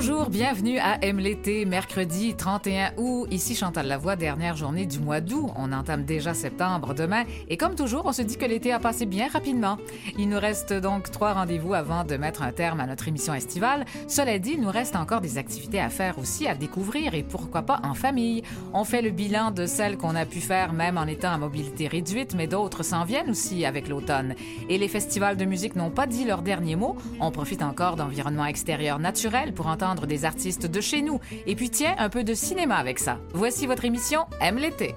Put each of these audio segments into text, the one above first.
Bonjour, bienvenue à M l'été, mercredi 31 août. Ici Chantal Lavoie, dernière journée du mois d'août. On entame déjà septembre demain et comme toujours, on se dit que l'été a passé bien rapidement. Il nous reste donc trois rendez-vous avant de mettre un terme à notre émission estivale. Cela dit, il nous reste encore des activités à faire aussi, à découvrir et pourquoi pas en famille. On fait le bilan de celles qu'on a pu faire même en étant à mobilité réduite, mais d'autres s'en viennent aussi avec l'automne. Et les festivals de musique n'ont pas dit leur dernier mot. On profite encore d'environnements extérieurs naturels pour entendre des artistes de chez nous. Et puis tiens, un peu de cinéma avec ça. Voici votre émission Aime l'été.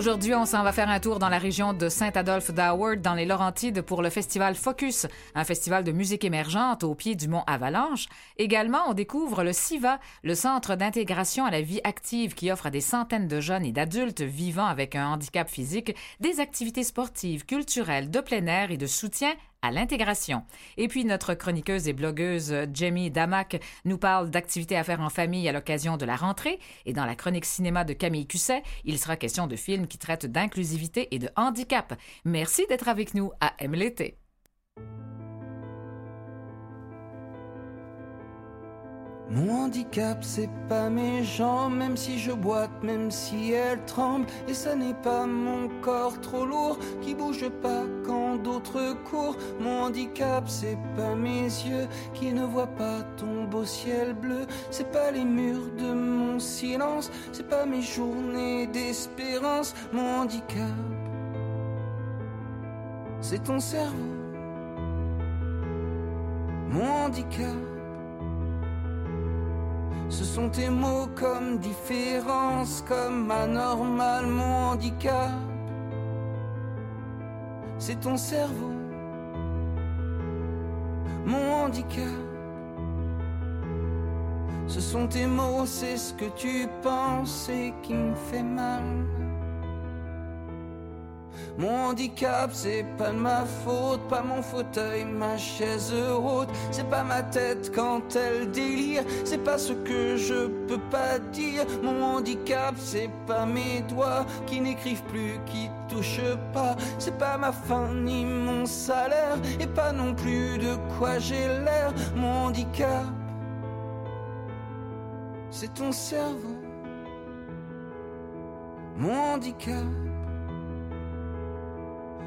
Aujourd'hui, on s'en va faire un tour dans la région de Saint-Adolphe d'Howard, dans les Laurentides, pour le festival Focus, un festival de musique émergente au pied du mont Avalanche. Également, on découvre le CIVA, le Centre d'intégration à la vie active qui offre à des centaines de jeunes et d'adultes vivant avec un handicap physique des activités sportives, culturelles, de plein air et de soutien à l'intégration. Et puis notre chroniqueuse et blogueuse Jamie Damac nous parle d'activités à faire en famille à l'occasion de la rentrée. Et dans la chronique cinéma de Camille Cusset, il sera question de films qui traitent d'inclusivité et de handicap. Merci d'être avec nous à M Mon handicap, c'est pas mes jambes, même si je boite, même si elles tremblent. Et ça n'est pas mon corps trop lourd qui bouge pas quand d'autres courent. Mon handicap, c'est pas mes yeux qui ne voient pas ton beau ciel bleu. C'est pas les murs de mon silence, c'est pas mes journées d'espérance. Mon handicap, c'est ton cerveau. Mon handicap. Ce sont tes mots comme différence, comme anormal, mon handicap. C'est ton cerveau, mon handicap. Ce sont tes mots, c'est ce que tu penses et qui me fait mal. Mon handicap, c'est pas de ma faute, pas mon fauteuil, ma chaise haute. C'est pas ma tête quand elle délire, c'est pas ce que je peux pas dire. Mon handicap, c'est pas mes doigts qui n'écrivent plus, qui touchent pas. C'est pas ma faim ni mon salaire, et pas non plus de quoi j'ai l'air. Mon handicap, c'est ton cerveau. Mon handicap.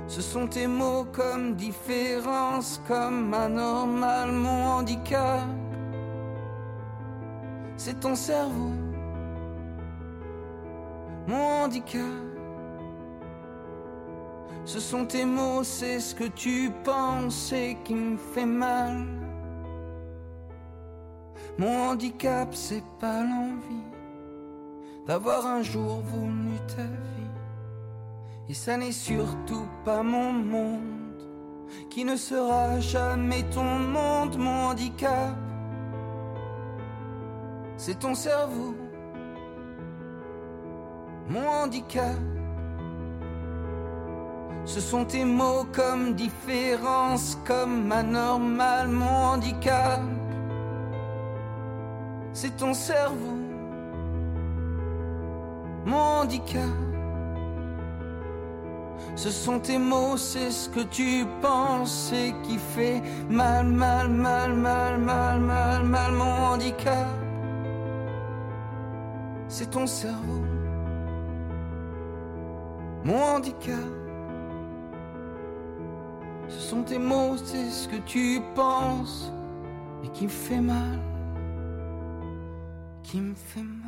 Ce sont tes mots comme différence, comme anormal, mon handicap. C'est ton cerveau, mon handicap. Ce sont tes mots, c'est ce que tu penses et qui me fait mal. Mon handicap, c'est pas l'envie d'avoir un jour voulu ta vie. Et ça n'est surtout pas mon monde, qui ne sera jamais ton monde, mon handicap. C'est ton cerveau, mon handicap. Ce sont tes mots comme différence, comme anormal, mon handicap. C'est ton cerveau, mon handicap. Ce sont tes mots, c'est ce que tu penses et qui fait mal, mal, mal, mal, mal, mal, mal, mon handicap. C'est ton cerveau, mon handicap. Ce sont tes mots, c'est ce que tu penses et qui me fait mal, qui me fait mal.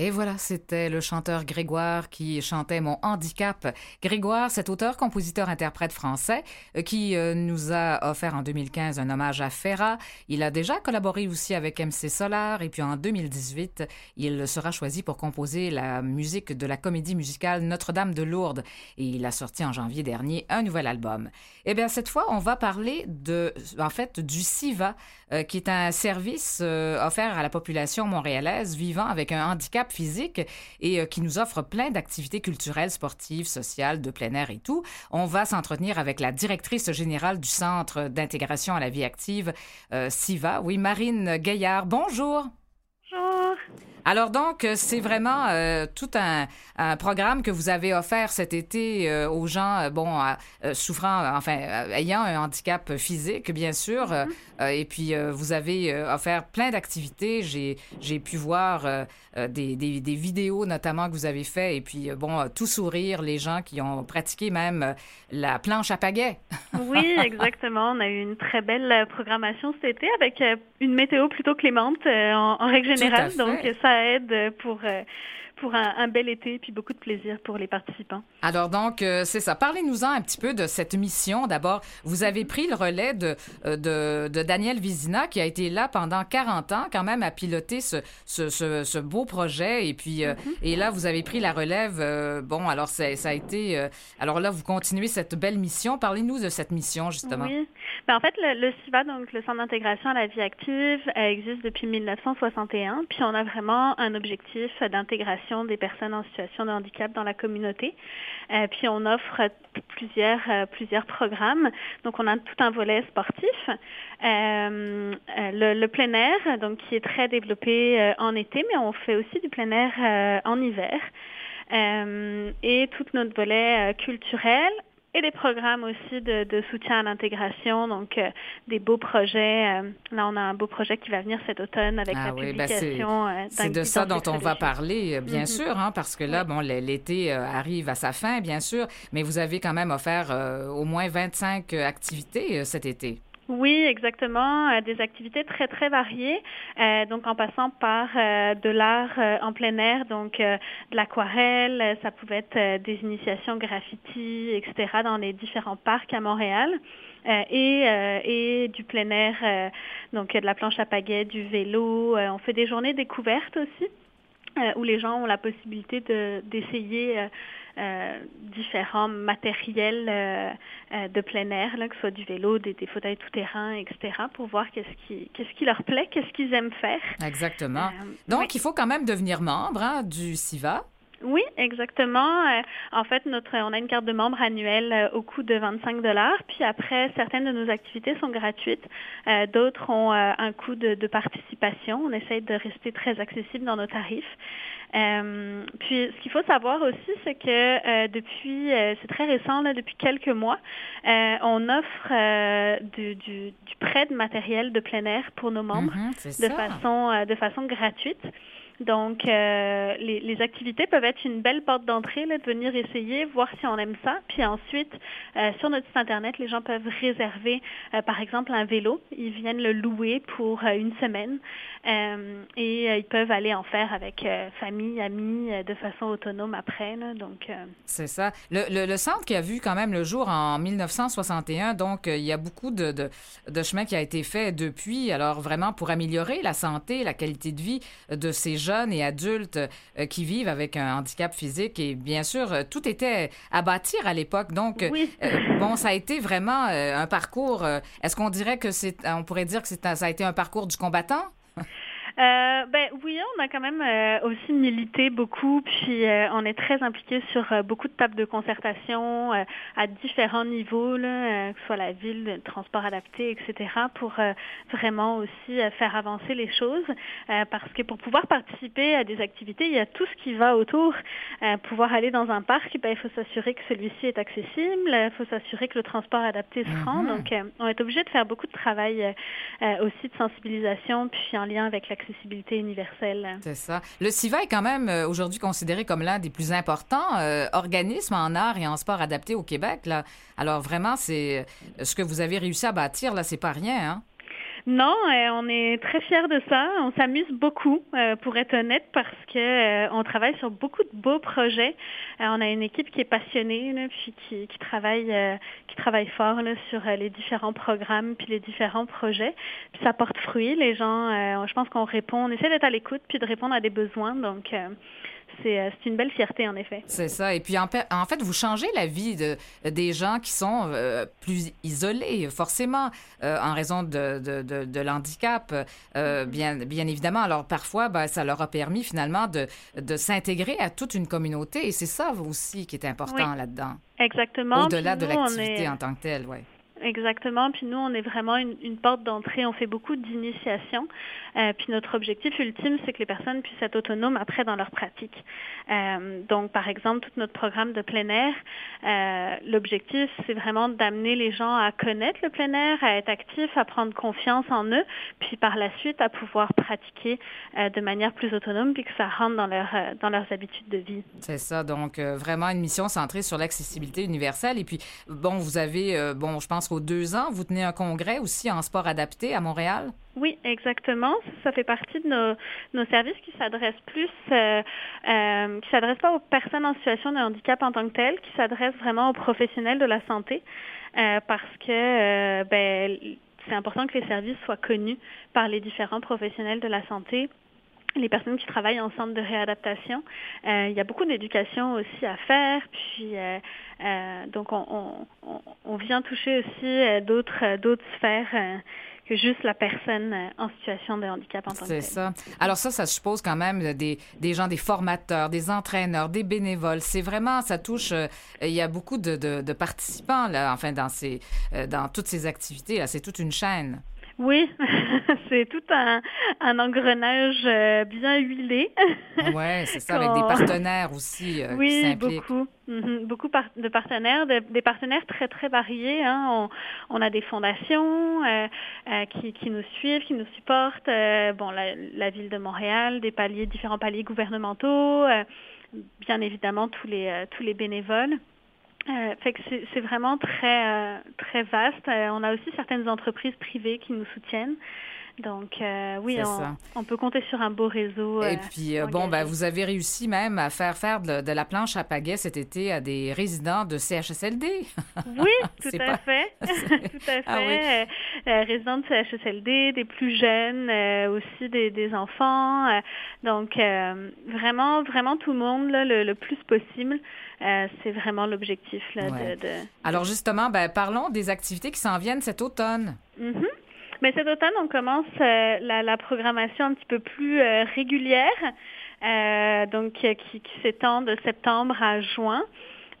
Et voilà, c'était le chanteur Grégoire qui chantait Mon handicap. Grégoire, cet auteur, compositeur, interprète français, euh, qui euh, nous a offert en 2015 un hommage à Ferrat. Il a déjà collaboré aussi avec MC Solar et puis en 2018, il sera choisi pour composer la musique de la comédie musicale Notre-Dame de Lourdes. Et il a sorti en janvier dernier un nouvel album. Eh bien, cette fois, on va parler de, en fait, du SIVA, euh, qui est un service offert à la population montréalaise vivant avec un handicap physique et euh, qui nous offre plein d'activités culturelles, sportives, sociales, de plein air et tout. On va s'entretenir avec la directrice générale du Centre d'intégration à la vie active, euh, SIVA. Oui, Marine Gaillard. Bonjour. Bonjour. Alors donc, c'est vraiment euh, tout un, un, programme que vous avez offert cet été euh, aux gens, euh, bon, souffrant, enfin, ayant un handicap physique, bien sûr. Mm-hmm. et puis, vous avez offert plein d'activités. J'ai, j'ai pu voir des, des, des, vidéos, notamment, que vous avez fait. Et puis, bon, tout sourire, les gens qui ont pratiqué même la planche à pagaie. oui, exactement. On a eu une très belle programmation cet été avec une météo plutôt clémente en, en règle générale. Donc, ça aide pour pour un, un, bel été puis beaucoup de plaisir pour les participants. Alors donc, euh, c'est ça. Parlez-nous-en un petit peu de cette mission. D'abord, vous avez pris le relais de, euh, de, de, Daniel Vizina qui a été là pendant 40 ans quand même à piloter ce, ce, ce, ce beau projet. Et puis, euh, mm-hmm. et là, vous avez pris la relève. Euh, bon, alors ça, ça a été... Euh, alors là, vous continuez cette belle mission. Parlez-nous de cette mission, justement. Oui. Ben, en fait, le, le CIVA, donc le Centre d'intégration à la vie active, existe depuis 1961. Puis on a vraiment un objectif d'intégration des personnes en situation de handicap dans la communauté. Euh, puis on offre plusieurs euh, plusieurs programmes. Donc on a tout un volet sportif, euh, le, le, plein air, donc qui est très développé euh, en été, mais on fait aussi du plein air euh, en hiver. et tout notre volet culturel et des programmes aussi de, de soutien à l'intégration, donc euh, des beaux projets. Euh, là, on a un beau projet qui va venir cet automne avec ah la oui, publication. Ben c'est de ça dont on va parler, bien mm -hmm. sûr, hein, parce que là, oui. bon, l'été euh, arrive à sa fin, bien sûr, mais vous avez quand même offert au moins 25 activités cet été. Oui, exactement. Euh, des activités très très variées, euh, donc en passant par euh, de l'art en plein air, donc de l'aquarelle, ça pouvait être des initiations graffiti, etc. dans les différents parcs à Montréal. et, et du plein air, donc de la planche à pagaie, du vélo. on fait des journées découvertes aussi, où les gens ont la possibilité de d'essayer euh, différents matériels euh, euh, de plein air, là, que ce soit du vélo, des, des fauteuils tout-terrain, etc., pour voir qu'est-ce qui, qu'est-ce qui leur plaît, qu'est-ce qu'ils aiment faire. Exactement. Donc, oui. il faut quand même devenir membre hein, du SIVA. Oui, exactement. Euh, en fait, notre, on a une carte de membre annuelle euh, au coût de 25 dollars. Puis après, certaines de nos activités sont gratuites. Euh, D'autres ont euh, un coût de, de, participation. On essaye de rester très accessible dans nos tarifs. Euh, puis, ce qu'il faut savoir aussi, c'est que depuis, c'est très récent, là, depuis quelques mois, on offre du, du, du, prêt de matériel de plein air pour nos membres mm -hmm, de façon, de façon gratuite. Donc, euh, les, activités peuvent être une belle porte d'entrée, de venir essayer, voir si on aime ça. Puis ensuite, euh, sur notre site Internet, les gens peuvent réserver, euh, par exemple, un vélo. Ils viennent le louer pour une semaine et ils peuvent aller en faire avec famille, amis, de façon autonome après. Donc, C'est ça. Le, le, le, centre qui a vu quand même le jour en 1961, donc il y a beaucoup de, de, de chemin qui a été fait depuis. Alors, vraiment, pour améliorer la santé, la qualité de vie de ces gens jeunes et adultes euh, qui vivent avec un handicap physique. Et bien sûr, euh, tout était à bâtir à l'époque. Donc, oui. euh, bon, ça a été vraiment un parcours. Est-ce qu'on dirait que c'est, on pourrait dire que c'est, ça a été un parcours du combattant? Euh, ben oui, on a quand même euh, aussi milité beaucoup, puis euh, on est très impliqué sur euh, beaucoup de tables de concertation euh, à différents niveaux, là, euh, que ce soit la ville, le transport adapté, etc., pour vraiment aussi faire avancer les choses, parce que pour pouvoir participer à des activités, il y a tout ce qui va autour. pouvoir aller dans un parc, ben, il faut s'assurer que celui-ci est accessible, il faut s'assurer que le transport adapté se rend. Mm -hmm. Donc, on est obligé de faire beaucoup de travail aussi de sensibilisation, puis en lien avec l'accessibilité C'est ça. Le CIVA est quand même euh, aujourd'hui considéré comme l'un des plus importants euh, organismes en art et en sport adapté au Québec. Là. Alors vraiment, c'est euh, ce que vous avez réussi à bâtir, là, c'est pas rien. Hein? Non, euh, on est très fiers de ça. On s'amuse beaucoup, euh, pour être honnête, parce que euh, on travaille sur beaucoup de beaux projets. on a une équipe qui est passionnée, là, puis qui, qui travaille, qui travaille fort là, sur les différents programmes puis les différents projets. Puis ça porte fruit. Les gens, je pense qu'on répond, on essaie d'être à l'écoute puis de répondre à des besoins. Donc c'est une belle fierté, en effet. C'est ça. Et puis, en, en, fait, vous changez la vie de, des gens qui sont euh, plus isolés, forcément, euh, en raison de, de, de, l'handicap, euh, bien, bien évidemment. Alors, parfois, ben, ça leur a permis, finalement, de, de s'intégrer à toute une communauté. Et c'est ça aussi qui est important oui. là-dedans. Exactement. Au-delà de l'activité est... en tant que telle, oui. exactement. Puis nous, on est vraiment une, une porte d'entrée. On fait beaucoup d'initiation. Euh, puis notre objectif ultime, c'est que les personnes puissent être autonomes après dans leur pratique. Euh, donc, par exemple, tout notre programme de plein air, euh, l'objectif, c'est vraiment d'amener les gens à connaître le plein air, à être actifs, à prendre confiance en eux, puis par la suite à pouvoir pratiquer de manière plus autonome, puis que ça rentre dans, leur, dans leurs habitudes de vie. C'est ça. Donc, vraiment une mission centrée sur l'accessibilité universelle. Et puis, bon, vous avez, bon, je pense qu'aux deux ans, vous tenez un congrès aussi en sport adapté à Montréal? Oui, exactement. Ça fait partie de nos, nos services qui s'adressent plus, euh, euh, qui s'adressent pas aux personnes en situation de handicap en tant que telles, qui s'adressent vraiment aux professionnels de la santé, euh, parce que euh, ben, c'est important que les services soient connus par les différents professionnels de la santé les personnes qui travaillent en centre de réadaptation. Euh, il y a beaucoup d'éducation aussi à faire, puis euh, euh, donc on, on, on, vient toucher aussi euh, d'autres d'autres sphères euh, que juste la personne euh, en situation de handicap en tant que C'est ça. Alors ça, ça suppose quand même des, des gens, des formateurs, des entraîneurs, des bénévoles. C'est vraiment, ça touche, euh, il y a beaucoup de, de, de, participants, là, enfin, dans, ces, euh, dans toutes ces activités. C'est toute une chaîne. Oui, c'est tout un, un engrenage euh, bien huilé. oui, c'est ça, avec des partenaires aussi euh, oui, qui s'impliquent. beaucoup. Mm -hmm. Beaucoup par de partenaires, de, des partenaires très, très variés. Hein. On, on, a des fondations euh, qui, qui, nous suivent, qui nous supportent. Bon, la, la, ville de Montréal, des paliers, différents paliers gouvernementaux, bien évidemment tous les, tous les bénévoles. Euh, fait que c'est vraiment très euh, très vaste. Euh, on a aussi certaines entreprises privées qui nous soutiennent. Donc euh, oui, on, on, peut compter sur un beau réseau. Et puis bon, ben, vous avez réussi même à faire faire de, de, la planche à pagaie cet été à des résidents de CHSLD. Oui, tout à pas... fait, tout à fait. Ah, oui. résidents de CHSLD, des plus jeunes, aussi des, des enfants. donc vraiment vraiment tout le monde là, le, le plus possible. Euh, c'est vraiment l'objectif. Ouais. De, de, Alors justement, ben, parlons des activités qui s'en viennent cet automne. Mm -hmm. Mais cet automne, on commence euh, la, programmation un petit peu plus euh, régulière, donc qui, qui s'étend de septembre à juin.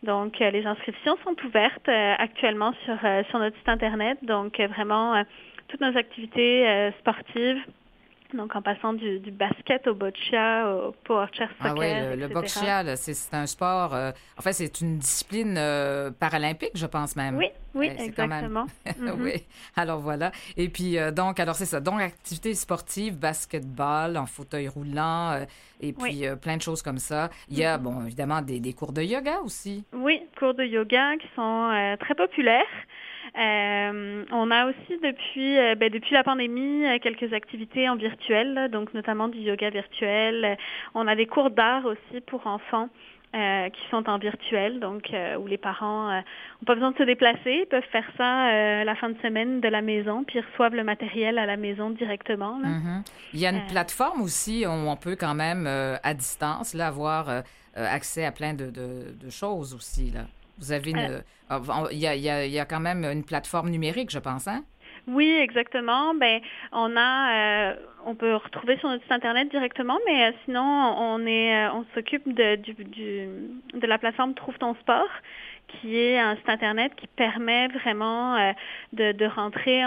Donc les inscriptions sont ouvertes actuellement sur, sur notre site internet. Donc vraiment toutes nos activités sportives donc, en passant du, du, basket au boccia, au power chair soccer, Ah oui, le, le boccia, c'est un sport... Euh, en fait, c'est une discipline euh, paralympique, je pense même. Oui, oui, euh, exactement. Même... mm -hmm. oui, alors voilà. Et puis, euh, donc, alors c'est ça. Donc, activités sportives, basketball, en fauteuil roulant, et puis oui. plein de choses comme ça. Il y a, mm -hmm. bon, évidemment, des, des, cours de yoga aussi. Oui, cours de yoga qui sont très populaires. Euh, on a aussi depuis, euh, ben, depuis la pandémie quelques activités en virtuel, donc notamment du yoga virtuel. On a des cours d'art aussi pour enfants. Euh, qui sont en virtuel, donc euh, où les parents n'ont euh, pas besoin de se déplacer, ils peuvent faire ça la fin de semaine de la maison, puis ils reçoivent le matériel à la maison directement. Mm -hmm. Il y a une plateforme aussi où on peut quand même à distance là, avoir accès à plein de, de, de choses aussi. Là. Vous avez une. Il y, a, y, a, y a quand même une plateforme numérique, je pense, hein? Oui, exactement. Ben, on a, euh, on peut retrouver sur notre site internet directement, mais euh, sinon, on est, euh, on s'occupe de, du, du, de la plateforme Trouve ton sport, qui est un site internet qui permet vraiment euh, de, de, rentrer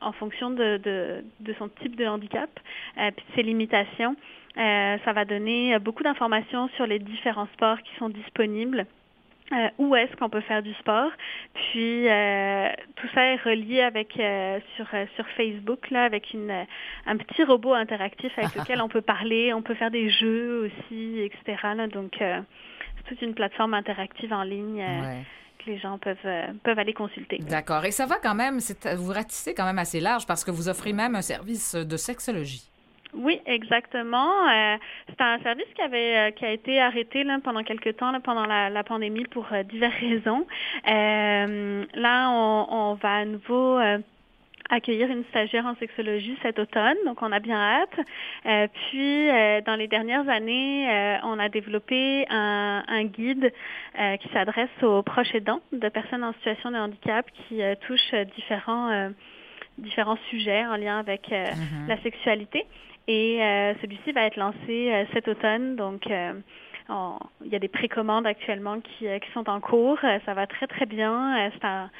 en fonction de, de, de, son type de handicap, puis de ses limitations. ça va donner beaucoup d'informations sur les différents sports qui sont disponibles. Euh, où est-ce qu'on peut faire du sport. Puis euh, tout ça est relié avec euh, sur sur Facebook là avec une un petit robot interactif avec lequel on peut parler, on peut faire des jeux aussi, etc. Là, donc c'est toute une plateforme interactive en ligne. Ouais que les gens peuvent, euh, peuvent aller consulter. D'accord. Et ça va quand même, vous ratissez quand même assez large parce que vous offrez même un service de sexologie. Oui, exactement. Euh, c'est un service qui avait euh, qui a été arrêté là, pendant quelques temps là, pendant la, la, pandémie pour euh, diverses raisons. là, on, on, va à nouveau accueillir une stagiaire en sexologie cet automne, donc on a bien hâte. Euh, puis, euh, dans les dernières années, euh, on a développé un, un guide qui s'adresse aux proches aidants de personnes en situation de handicap qui touche différents différents sujets en lien avec mm -hmm. la sexualité. Et celui-ci va être lancé cet automne, donc. On, il y a des précommandes actuellement qui, qui, sont en cours. Ça va très très bien. C'est un,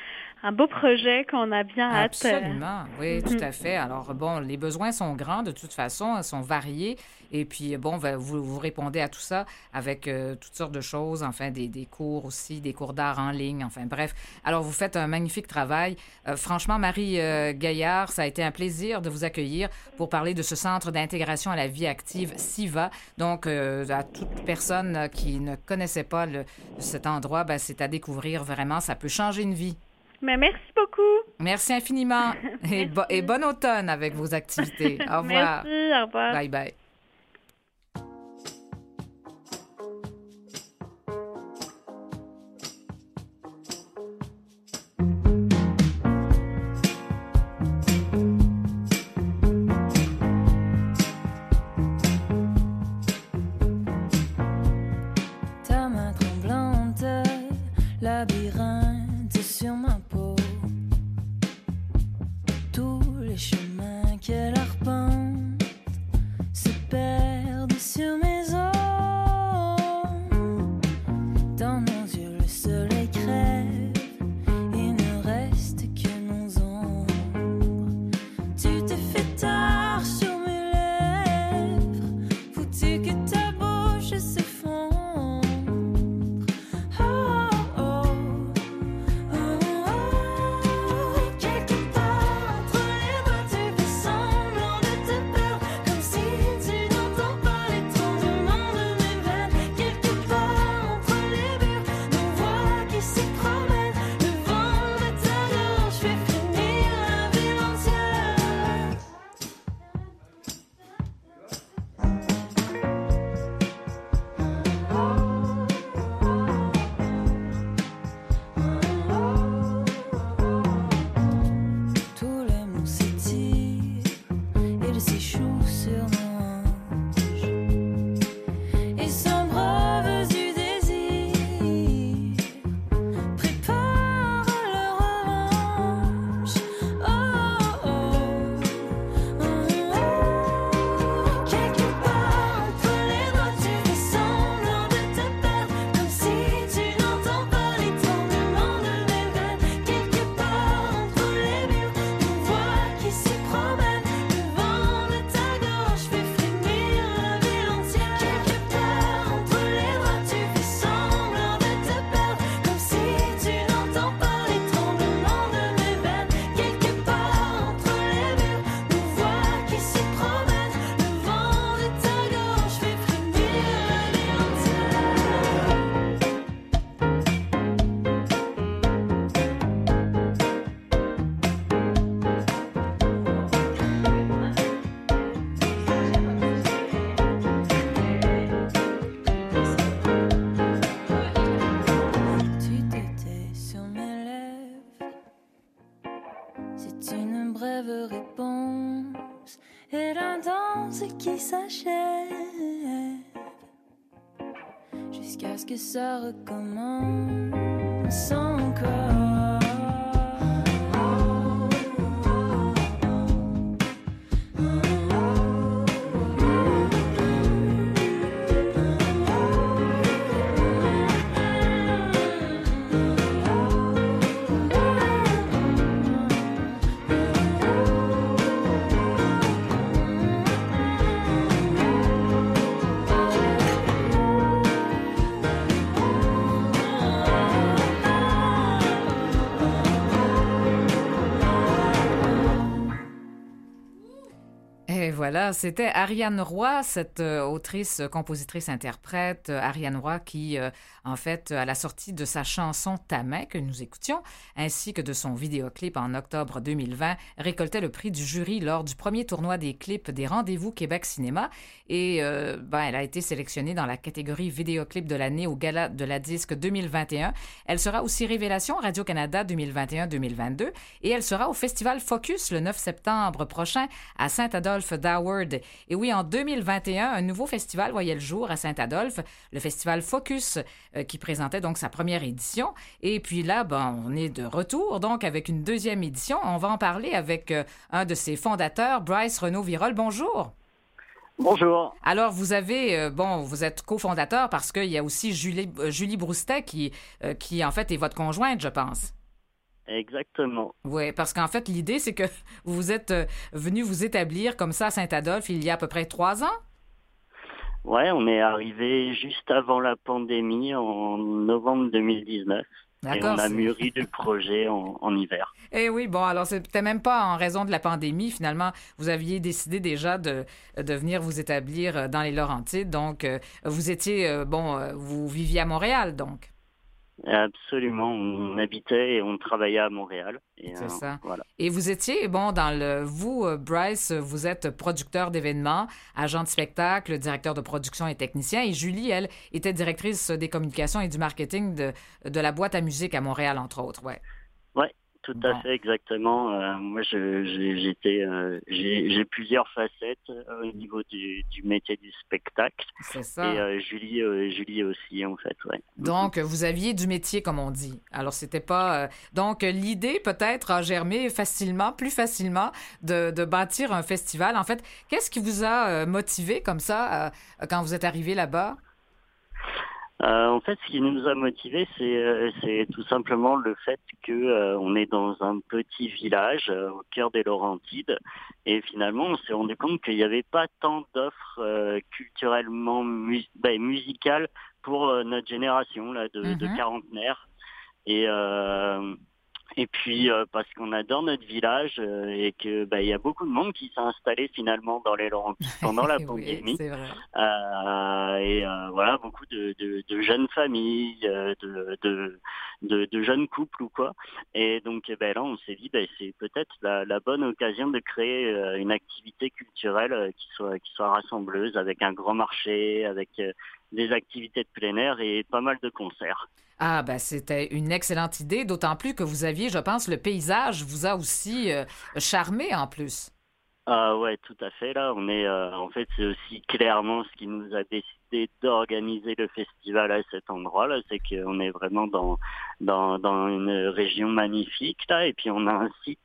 un beau projet qu'on a bien hâte. Absolument, oui, tout à fait. Alors, bon, les besoins sont grands de toute façon, sont variés. Et puis, bon, ben, vous, vous répondez à tout ça avec euh, toutes sortes de choses, enfin, des, des cours aussi, des cours d'art en ligne, enfin, bref. Alors, vous faites un magnifique travail. Euh, franchement, Marie euh, Gaillard, ça a été un plaisir de vous accueillir pour parler de ce centre d'intégration à la vie active, SIVA. Donc, à toute personne qui ne connaissait pas le, cet endroit, ben, c'est à découvrir vraiment. Ça peut changer une vie. Mais merci beaucoup. Merci infiniment. Et, et bon automne avec vos activités. Au revoir. Merci, au revoir. Bye bye. Ça recommence encore. Voilà, c'était Ariane Roy, cette euh, autrice, compositrice, interprète, euh, Ariane Roy qui euh, en fait, à la sortie de sa chanson Ta main que nous écoutions, ainsi que de son vidéoclip en octobre 2020, récoltait le prix du jury lors du premier tournoi des clips des Rendez-vous Québec Cinéma. Et ben, elle a été sélectionnée dans la catégorie vidéoclip de l'année au Gala de la Disque 2021. Elle sera aussi révélation Radio-Canada 2021-2022 et elle sera au Festival Focus le 9 septembre prochain à Saint-Adolphe Et oui, en 2021, un nouveau festival voyait le jour à Saint-Adolphe, le Festival Focus euh, qui présentait donc sa première édition. Et puis là, ben, on est de retour donc avec une deuxième édition. On va en parler avec euh, un de ses fondateurs, Bryce Renaud-Virol. Bonjour. Bonjour. Alors, vous avez, euh, bon, vous êtes cofondateur parce qu'il y a aussi Julie, Julie Broustet qui, qui, en fait, est votre conjointe, je pense. Exactement. Oui, parce qu'en fait, l'idée, c'est que vous êtes euh, venu vous établir comme ça à Saint-Adolphe il y a à peu près trois ans? Ouais, on est arrivé juste avant la pandémie en novembre 2019. Et on a mûri le projet en, en, hiver. Eh oui, bon, alors c'était même pas en raison de la pandémie. Finalement, vous aviez décidé déjà de, de venir vous établir dans les Laurentides. Donc, euh, vous étiez, euh, bon, vous viviez à Montréal, donc. Absolument, on habitait et on travaillait à Montréal. C'est euh, ça. Et vous étiez, bon, dans le. Vous, euh, Bryce, vous êtes producteur d'événements, agent de spectacle, directeur de production et technicien. Et Julie, elle, était directrice des communications et du marketing de, de la boîte à musique à Montréal, entre autres. Ouais. Ouais, tout à fait, exactement. Euh, moi, j'étais, euh, j'ai plusieurs facettes euh, au niveau du, métier du spectacle. C'est ça. Et Julie, Julie aussi, en fait, ouais. Donc, vous aviez du métier, comme on dit. Alors, c'était pas. Donc, l'idée peut-être a germé facilement, plus facilement, de, de, bâtir un festival. En fait, qu'est-ce qui vous a motivé comme ça quand vous êtes arrivé là-bas? Euh, en fait, ce qui nous a motivés, c'est euh, tout simplement le fait que euh, on est dans un petit village au cœur des Laurentides, et finalement, on s'est rendu compte qu'il n'y avait pas tant d'offres culturellement ben, musicales pour notre génération là de, de mm-hmm. quarantenaires. Et et puis euh, parce qu'on adore notre village euh, et que bah, il y a beaucoup de monde qui s'est installé finalement dans les Laurentides pendant la pandémie. Euh, et voilà beaucoup de, de, de, jeunes familles, de, de, de, jeunes couples ou quoi. Et donc ben là on s'est dit ben, c'est peut-être la, la, bonne occasion de créer une activité culturelle qui soit qui soit rassembleuse avec un grand marché, avec des activités de plein air et pas mal de concerts. Ah, ben c'était une excellente idée, d'autant plus que vous aviez, je pense, le paysage vous a aussi euh, charmé en plus. Ah ouais, tout à fait. Là, on est, euh, en fait, c'est aussi clairement ce qui nous a décidé d'organiser le festival à cet endroit-là, c'est qu'on est vraiment dans, dans dans une région magnifique là, et puis on a un site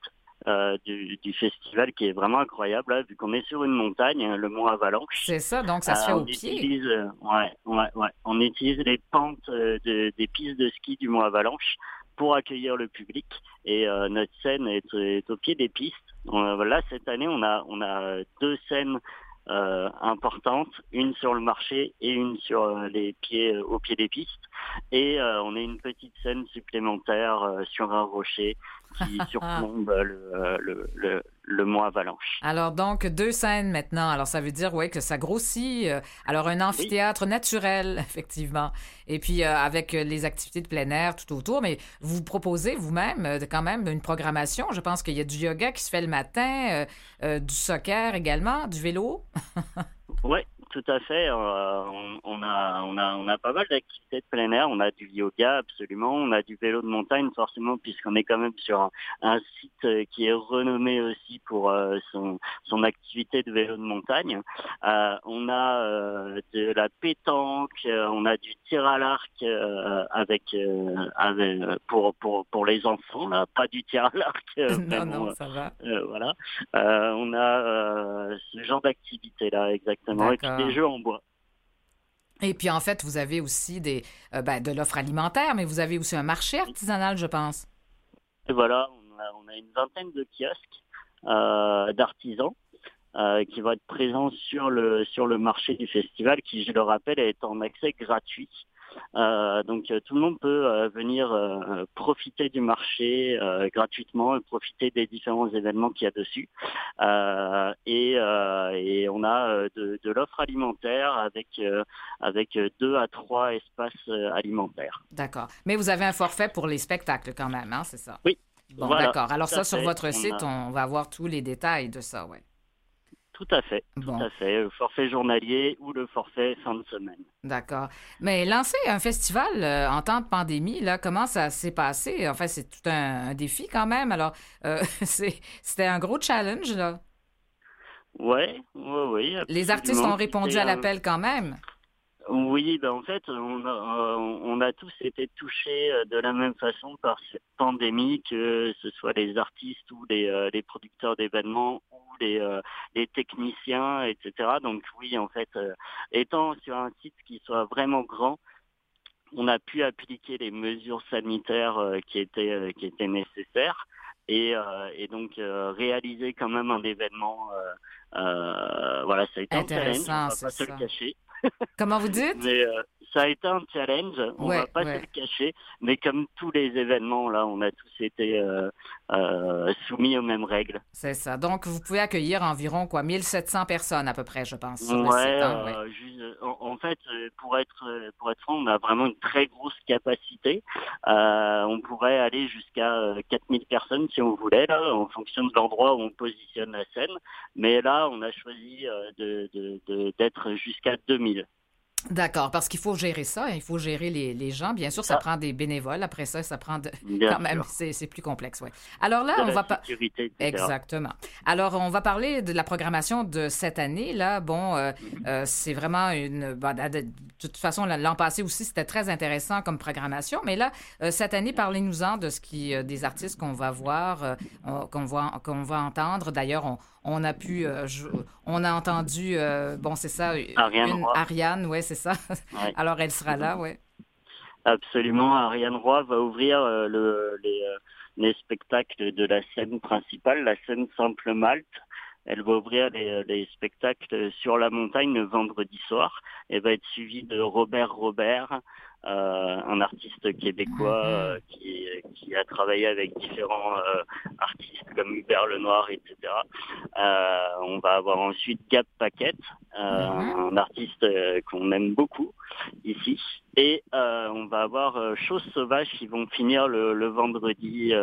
euh, du, du, festival qui est vraiment incroyable, là, vu qu'on est sur une montagne, le mont Avalanche. C'est ça, donc ça se fait euh, au pied. Utilise, euh, ouais, ouais, ouais. On utilise les pentes de, des pistes de ski du mont Avalanche pour accueillir le public et notre scène est, est, au pied des pistes. là, cette année, on a, on a deux scènes euh, importantes, une sur le marché et une sur les pieds au pied des pistes. Et on a une petite scène supplémentaire sur un rocher qui surplombe le, le, le, le Mont Avalanche. Alors donc deux scènes maintenant. Alors ça veut dire ouais que ça grossit. Euh, alors un amphithéâtre naturel effectivement. Et puis euh, avec les activités de plein air tout autour. Mais vous proposez vous-même euh, quand même une programmation. Je pense qu'il y a du yoga qui se fait le matin, du soccer également, du vélo. oui, tout à fait. Euh, on, a, on, a, on a pas mal d'activités de plein air. On a du yoga, absolument. On a du vélo de montagne, forcément, puisqu'on est quand même sur un, site euh, qui est renommé aussi pour euh, son, son activité de vélo de montagne. on a de la pétanque, on a du tir à l'arc avec, avec, pour, pour, pour les enfants, là, pas du tir à l'arc. non, non, ça va. voilà. on a ce genre d'activité là, exactement des jeux en bois. Et puis en fait, vous avez aussi des, euh, ben, de l'offre alimentaire, mais vous avez aussi un marché artisanal, je pense. Et voilà, on a, une vingtaine de kiosques euh, d'artisans euh, qui vont être présents sur le, sur le marché du festival, qui, je le rappelle, est en accès gratuit. Euh, donc euh, tout le monde peut euh, venir profiter du marché gratuitement et profiter des différents événements qu'il y a dessus. Et, et, on a de, de l'offre alimentaire avec avec deux à trois espaces alimentaires. D'accord. Mais vous avez un forfait pour les spectacles quand même, hein, c'est ça? Oui. Bon, d'accord. Alors ça, sur votre site, on va avoir tous les détails de ça, ouais. Tout à fait, tout à fait. Le forfait journalier ou le forfait fin de semaine. D'accord. Mais lancer un festival euh, en temps de pandémie, là, comment ça s'est passé? En fait, c'est tout un, défi quand même. Alors, euh, c'était un gros challenge, là. Oui, oui, oui. Les artistes ont répondu à l'appel quand même. Oui, ben en fait, on a, euh, on a tous été touchés de la même façon par cette pandémie, que ce soit les artistes ou les, les producteurs d'événements les, euh, les techniciens, etc. Donc oui, en fait, euh, étant sur un site qui soit vraiment grand, on a pu appliquer les mesures sanitaires qui étaient qui étaient nécessaires et, et donc réaliser quand même un événement. voilà, ça a été un challenge, on va pas se le cacher. Comment vous dites? Ça a été un challenge, on ne va pas se le cacher, mais comme tous les événements, là, on a tous été euh, euh, soumis aux mêmes règles. C'est ça. Donc, vous pouvez accueillir environ quoi, 1700 personnes à peu près, je pense. Sur ouais, hein, euh, en, fait, pour être, pour être franc, on a vraiment une très grosse capacité. on pourrait aller jusqu'à 4000 personnes si on voulait, là, en fonction de l'endroit où on positionne la scène. Mais là, on a choisi d'être de, jusqu'à 2000. D'accord, parce qu'il faut gérer ça, hein, il faut gérer les, les gens. Bien sûr, ça ah. prend des bénévoles. Après ça, ça prend de... quand même, c'est plus complexe, ouais. Alors là, on va pas. Exactement. Alors, on va parler de la programmation de cette année. Là, bon, euh, mm-hmm. euh, c'est vraiment une. de, toute façon, l'an passé aussi, c'était très intéressant comme programmation. Mais là, euh, cette année, parlez-nous-en de ce qui, des artistes qu'on va voir, qu'on va, qu'on va entendre. D'ailleurs, on, on a pu, euh, on a entendu, euh, bon, c'est ça, Ariane, Ariane, ouais, c'est ça. Alors elle sera là, ouais. Absolument, Ariane Roy va ouvrir euh, le, les, spectacles de la scène principale, la scène Simple Malte. Elle va ouvrir les, spectacles sur la montagne le vendredi soir. Elle va être suivie de Robert Robert, euh, un artiste québécois mhm. euh, qui, qui, a travaillé avec différents euh, artistes comme Hubert Lenoir, etc. on va avoir ensuite Gap Paquette, mhm. un artiste qu'on aime beaucoup ici. Et on va avoir Choses Sauvages qui vont finir le, le vendredi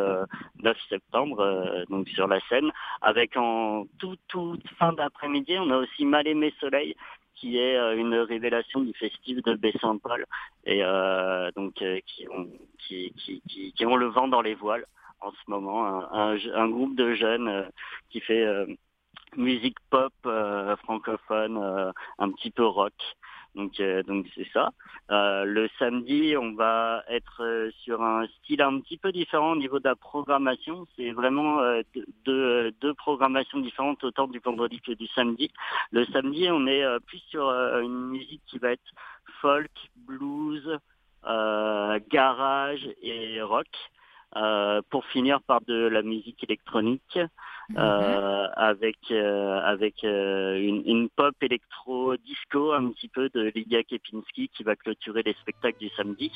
9 septembre, donc sur la scène, avec en toute tout fin d'après-midi, on a aussi Mal aimé Soleil qui est euh, une révélation du festival de Baie-Saint-Paul et euh, donc euh, qui ont, qui, qui, qui, ont le vent dans les voiles en ce moment, un, un, groupe de jeunes qui fait musique pop francophone, un petit peu rock. Donc euh, donc c'est ça. Euh, le samedi, on va être euh, sur un style un petit peu différent au niveau de la programmation. C'est vraiment deux, deux programmations différentes autant du vendredi que du samedi. Le samedi, on est plus sur une musique qui va être folk, blues, garage et rock. Euh, pour finir par de la musique électronique mhm. euh, avec euh, avec une, une, pop électro disco un petit peu de Lydia Kepinski qui va clôturer les spectacles du samedi.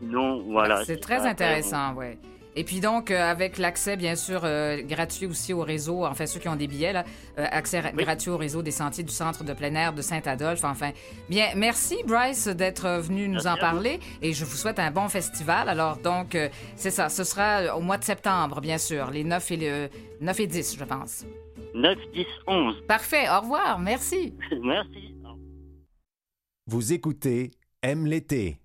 sinon voilà. C'est très intéressant, ouais. Et puis donc, euh, avec l'accès, bien sûr, euh, gratuit aussi au réseau, enfin ceux qui ont des billets, là, euh, accès gratuit au réseau des sentiers du centre de plein air de Saint-Adolphe. Enfin, bien, merci Bryce d'être venu nous en parler et je vous souhaite un bon festival. Alors donc, c'est ça, ce sera au mois de septembre, bien sûr, les 9 et, le, 9 et 10, je pense. 9, 10, 11. Parfait, au revoir, merci. merci. Vous écoutez Aime l'été.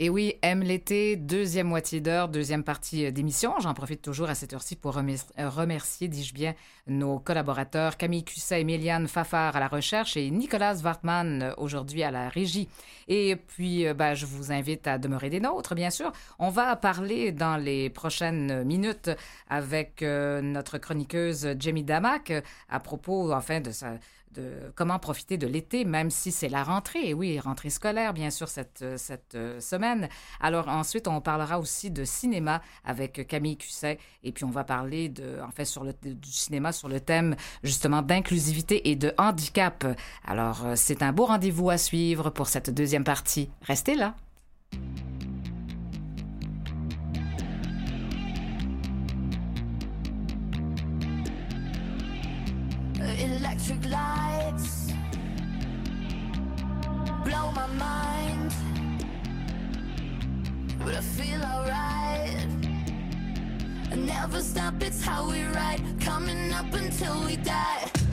Et oui, aime l'été, deuxième moitié d'heure, deuxième partie euh, d'émission. J'en profite toujours à cette heure-ci pour euh, remercier, dis-je bien, nos collaborateurs Camille Cusset, Emiliane Fafard à la recherche et Nicolas Wartman euh, aujourd'hui à la régie. Et puis, ben, je vous invite à demeurer des nôtres, bien sûr. On va parler dans les prochaines minutes avec notre chroniqueuse Jamie Damak à propos, enfin, de sa comment profiter de l'été, même si c'est la rentrée. Et oui, rentrée scolaire, bien sûr, cette, cette euh, semaine. Alors ensuite, on parlera aussi de cinéma avec Camille Cusset. Et puis, on va parler de, en fait, sur le, du cinéma sur le thème, justement, d'inclusivité et de handicap. Alors, euh, c'est un beau rendez-vous à suivre pour cette deuxième partie. Restez là. electric lights blow my mind, but I feel alright. Never stop, it's how we ride, coming up until we die.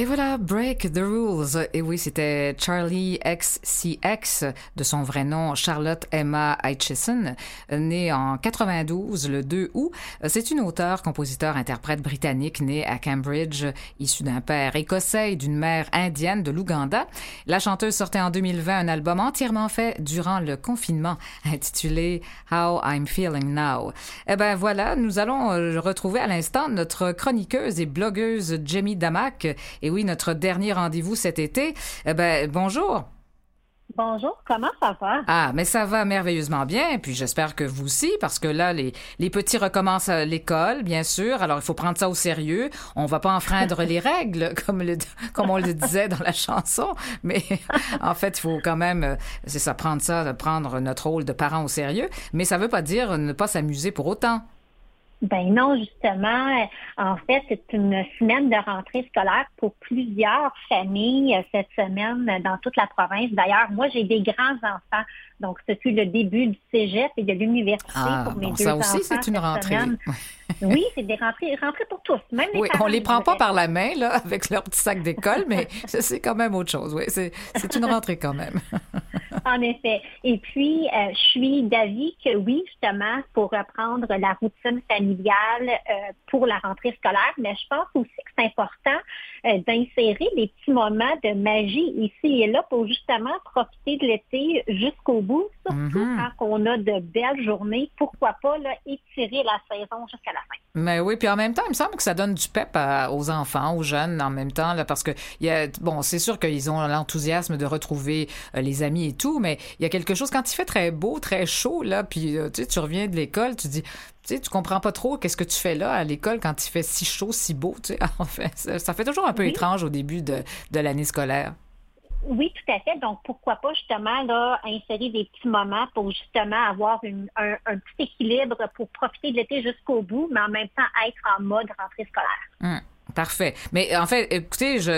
Et voilà, Break the Rules. Et oui, c'était Charlie XCX, de son vrai nom Charlotte Emma Aitchison, née en 92, le 2 août. C'est une auteure, compositeur, interprète britannique née à Cambridge, issue d'un père écossais et d'une mère indienne de l'Ouganda. La chanteuse sortait en 2020 un album entièrement fait durant le confinement, intitulé How I'm Feeling Now. Eh ben voilà, nous allons euh, retrouver à l'instant notre chroniqueuse et blogueuse Jamie Damak et oui, notre dernier rendez-vous cet été. Eh ben, bonjour. Bonjour, comment ça va? Ah, mais ça va merveilleusement bien, puis j'espère que vous aussi, parce que là, les, les petits recommencent à l'école, bien sûr, alors il faut prendre ça au sérieux. On va pas enfreindre les règles, comme, le, comme on le disait dans la chanson, mais en fait, il faut quand même, euh, c'est ça, prendre ça, prendre notre rôle de parent au sérieux, mais ça veut pas dire ne pas s'amuser pour autant. Ben non, justement, en fait, c'est une semaine de rentrée scolaire pour plusieurs familles euh, cette semaine dans toute la province. D'ailleurs, moi, j'ai des grands-enfants, donc ce fut le début du cégep et de l'université Ah, pour mes bon, deux ça aussi, enfants c'est une rentrée. Oui, c'est des rentrées, rentrées pour tous, même les Oui, parents, on les prend pas par la main, là, avec leur petit sac d'école, mais c'est quand même autre chose. Oui, c'est une rentrée quand même. En effet. Et puis, euh, je suis d'avis que oui, justement, pour reprendre la routine familiale euh, pour la rentrée scolaire, mais je pense aussi que c'est important euh, d'insérer des petits moments de magie ici et là pour justement profiter de l'été jusqu'au bout, surtout Mhm. quand on a de belles journées. Pourquoi pas là, étirer la saison jusqu'à la fin? Mais oui, puis en même temps, il me semble que ça donne du pep à- aux enfants, aux jeunes en même temps, là, parce que y a, bon, c'est sûr qu'ils ont l'enthousiasme de retrouver euh, les amis et tout, mais il y a quelque chose quand il fait très beau, très chaud là, puis euh, tu sais, tu reviens de l'école, tu dis, tu sais, tu comprends pas trop qu'est-ce que tu fais là à l'école quand il fait si chaud, si beau, tu sais. En fait, ça, ça fait toujours un peu Oui. étrange au début de, de l'année scolaire. Oui, tout à fait. Donc, pourquoi pas justement là insérer des petits moments pour justement avoir une- un, un petit équilibre pour profiter de l'été jusqu'au bout, mais en même temps être en mode rentrée scolaire. Hum, Parfait. Mais en fait, écoutez, je,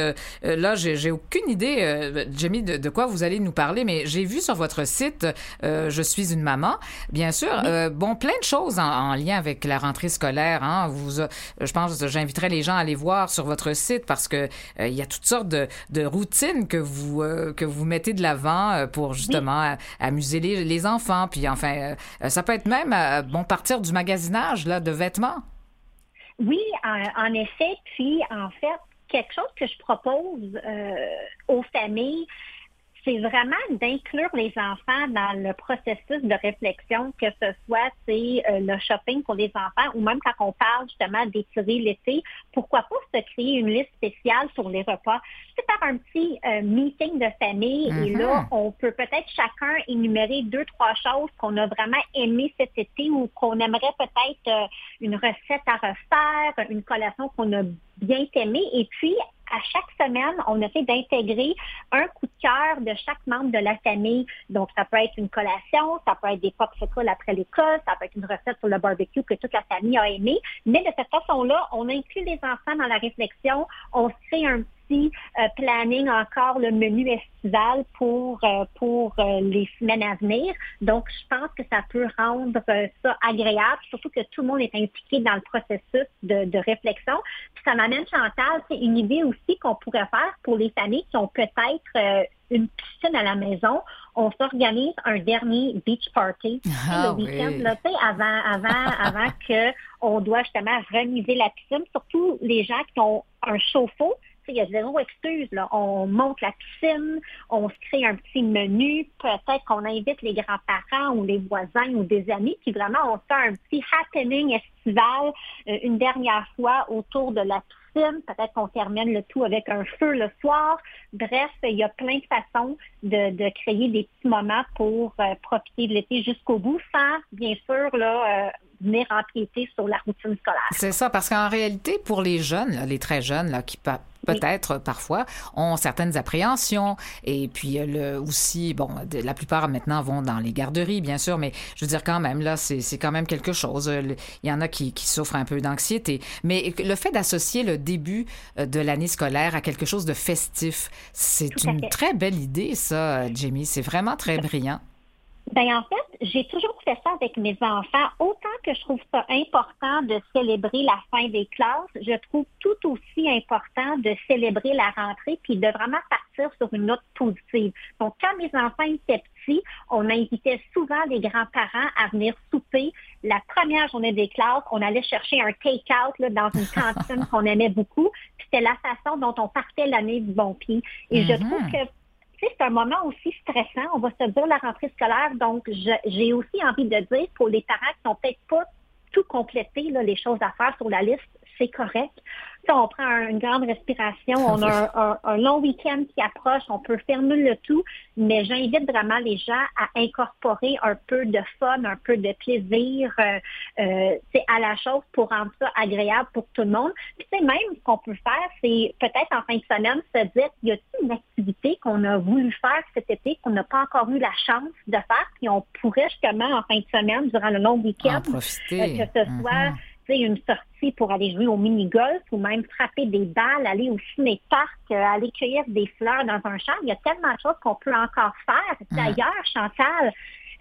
euh, là, j'ai aucune idée, euh, Jamie, de, de quoi vous allez nous parler, mais j'ai vu sur votre site, euh, je suis une maman, bien sûr, euh, bon, plein de choses en, en lien avec la rentrée scolaire. Hein. Vous, euh, je pense, que j'inviterais les gens à aller voir sur votre site parce que euh, il y a toutes sortes de, de routines que vous euh, que vous mettez de l'avant euh, pour justement euh, amuser les, les enfants. Puis enfin, euh, ça peut être même euh, bon partir du magasinage là de vêtements. Oui, en, effet. Puis, en fait, quelque chose que je propose euh, aux familles, c'est vraiment d'inclure les enfants dans le processus de réflexion, que ce soit c'est euh, le shopping pour les enfants ou même quand on parle justement d'étirer l'été, pourquoi pas se créer une liste spéciale sur les repas. C'est faire un petit euh, meeting de famille et Mhm. là, on peut peut-être chacun énumérer deux, trois choses qu'on a vraiment aimées cet été ou qu'on aimerait peut-être euh, une recette à refaire, une collation qu'on a bien aimée. Et puis, à chaque semaine, on essaie d'intégrer un coup de cœur de chaque membre de la famille. Donc, ça peut être une collation, ça peut être des popsicles après l'école, ça peut être une recette pour le barbecue que toute la famille a aimé. Mais de cette façon-là, on inclut les enfants dans la réflexion, on crée un aussi euh, planning encore le menu estival pour euh, pour euh, les semaines à venir. Donc, je pense que ça peut rendre ça agréable, surtout que tout le monde est impliqué dans le processus de, de réflexion. Puis ça m'amène, Chantal, c'est une idée aussi qu'on pourrait faire pour les familles qui ont peut-être une piscine à la maison. On s'organise un dernier beach party sais, Ah le week-end, oui. là, avant, avant, avant que on doit justement remiser la piscine. Surtout les gens qui ont un chauffe-eau. Il y a zéro excuse. On monte la piscine, on se crée un petit menu. Peut-être qu'on invite les grands-parents ou les voisins ou des amis. Puis vraiment, on fait un petit happening estival euh, une dernière fois autour de la piscine. Peut-être qu'on termine le tout avec un feu le soir. Bref, il y a plein de façons de, créer des petits moments pour euh, profiter de l'été jusqu'au bout sans, bien sûr, là, euh, venir empiéter sur la routine scolaire. C'est ça, parce qu'en réalité, pour les jeunes, les très jeunes, là, qui peut-être parfois ont certaines appréhensions, et puis euh, le, aussi, bon, de- la plupart maintenant vont dans les garderies, bien sûr, mais je veux dire quand même, là, c'est c'est quand même quelque chose. Euh, Il y en a qui, qui souffrent un peu d'anxiété, mais le fait d'associer le début euh, de l'année scolaire à quelque chose de festif, c'est une fait. très belle idée, ça, Jamie. C'est vraiment très brillant. Ben en fait, j'ai toujours fait ça avec mes enfants. Autant que je trouve ça important de célébrer la fin des classes, je trouve tout aussi important de célébrer la rentrée puis de vraiment partir sur une note positive. Donc, quand mes enfants étaient petits, on invitait souvent les grands-parents à venir souper. La première journée des classes, on allait chercher un take-out là, dans une cantine qu'on aimait beaucoup. Puis C'était la façon dont on partait l'année du bon pied. Et je Mhm. trouve que c'est un moment aussi stressant. On va se dire la rentrée scolaire. Donc, j'ai aussi envie de dire pour les parents qui n'ont peut-être pas tout complété, les choses à faire sur la liste, c'est correct. Tu sais, on prend un- une grande respiration, on a un, un- un long week-end qui approche, on peut fermer le tout, mais j'invite vraiment les gens à incorporer un peu de fun, un peu de plaisir euh, euh, à la chose pour rendre ça agréable pour tout le monde. Puis même ce qu'on peut faire, c'est peut-être en fin de semaine se dire, y a-t-il une activité qu'on a voulu faire cet été qu'on n'a pas encore eu la chance de faire, puis on pourrait justement en fin de semaine, durant le long En week-end, euh, que ce soit Mhm. tu sais, une sortie pour aller jouer au mini-golf ou même frapper des balles, aller au ciné-parc, euh, aller cueillir des fleurs dans un champ. Il y a tellement de choses qu'on peut encore faire. Mm. D'ailleurs, Chantal,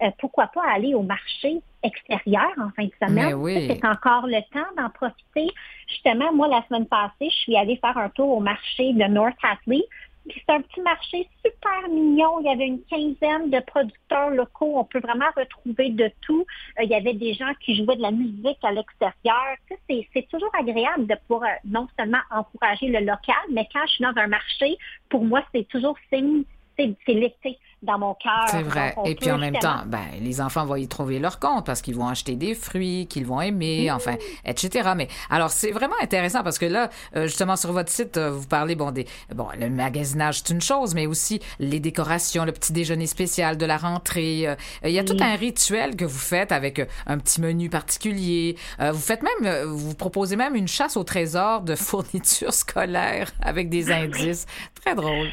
euh, pourquoi pas aller au marché extérieur en fin de semaine? oui. C'est encore le temps d'en profiter? Justement, moi, la semaine passée, je suis allée faire un tour au marché de North Hatley. C'est un petit marché super mignon. Il y avait une quinzaine de producteurs locaux. On peut vraiment retrouver de tout. Euh, il y avait des gens qui jouaient de la musique à l'extérieur. C'est toujours agréable de pouvoir euh, non seulement encourager le local, mais quand je suis dans un marché, pour moi, c'est toujours signe, c'est, l'été dans mon cœur. C'est vrai. Donc, Et puis en même justement- temps, ben, les enfants vont y trouver leur compte parce qu'ils vont acheter des fruits qu'ils vont aimer, enfin, etc. Mais alors, c'est vraiment intéressant parce que là, euh, justement, sur votre site, euh, vous parlez, bon, des, bon, le magasinage, c'est une chose, mais aussi les décorations, le petit déjeuner spécial de la rentrée. euh, Il y a tout un rituel que vous faites avec un petit menu particulier. Vous faites même, vous proposez même une chasse au trésor de fournitures scolaires avec des indices. Très drôle.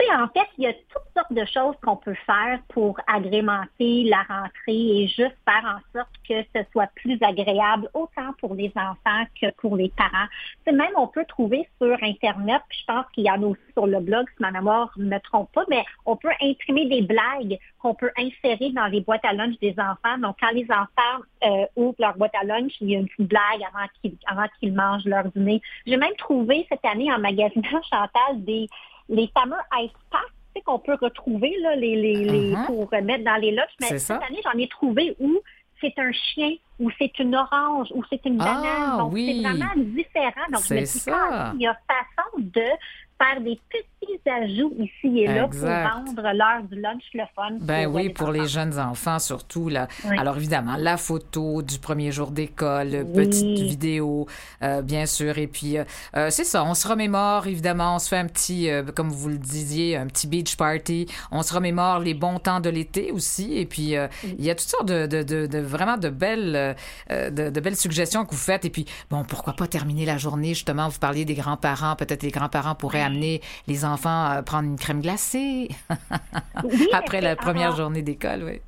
Sais, en fait, il y a toutes sortes de choses qu'on peut faire pour agrémenter la rentrée et juste faire en sorte que ce soit plus agréable autant pour les enfants que pour les parents. Tu sais, même on peut trouver sur Internet, puis je pense qu'il y en a aussi sur le blog, si ma mémoire ne me trompe pas, mais on peut imprimer des blagues qu'on peut insérer dans les boîtes à lunch des enfants. Donc, quand les enfants euh, ouvrent leur boîte à lunch, il y a une petite blague avant qu'ils avant qu'ils mangent leur dîner. J'ai même trouvé cette année en magasinant, Chantal, des les fameux ice packs tu sais, qu'on peut retrouver là, les, les, les- Mhm. pour mettre dans les lunchs. Mais cette ça. année, j'en ai trouvé où c'est un chien, ou c'est une orange, ou c'est une Ah, banane. Donc, oui. c'est vraiment différent. Donc, je me dis, ça. il y a façon de faire des petits ajouts ici et là Exact. pour rendre l'heure du lunch le fun. Ben pour, oui, les pour les jeunes enfants surtout là. Oui. Alors évidemment, la photo du premier jour d'école, Oui. petite vidéo, euh, bien sûr. Et puis euh, euh, c'est ça, on se remémore évidemment, on se fait un petit, euh, comme vous le disiez, un petit beach party. On se remémore les bons temps de l'été aussi. Et puis il y a toutes sortes de, de, de, de- vraiment de belles, de, de belles suggestions que vous faites. Et puis bon, pourquoi pas terminer la journée justement. Vous parliez des grands-parents, peut-être les grands-parents pourraient amener les enfants à prendre une crème glacée Oui, après la première journée d'école, oui.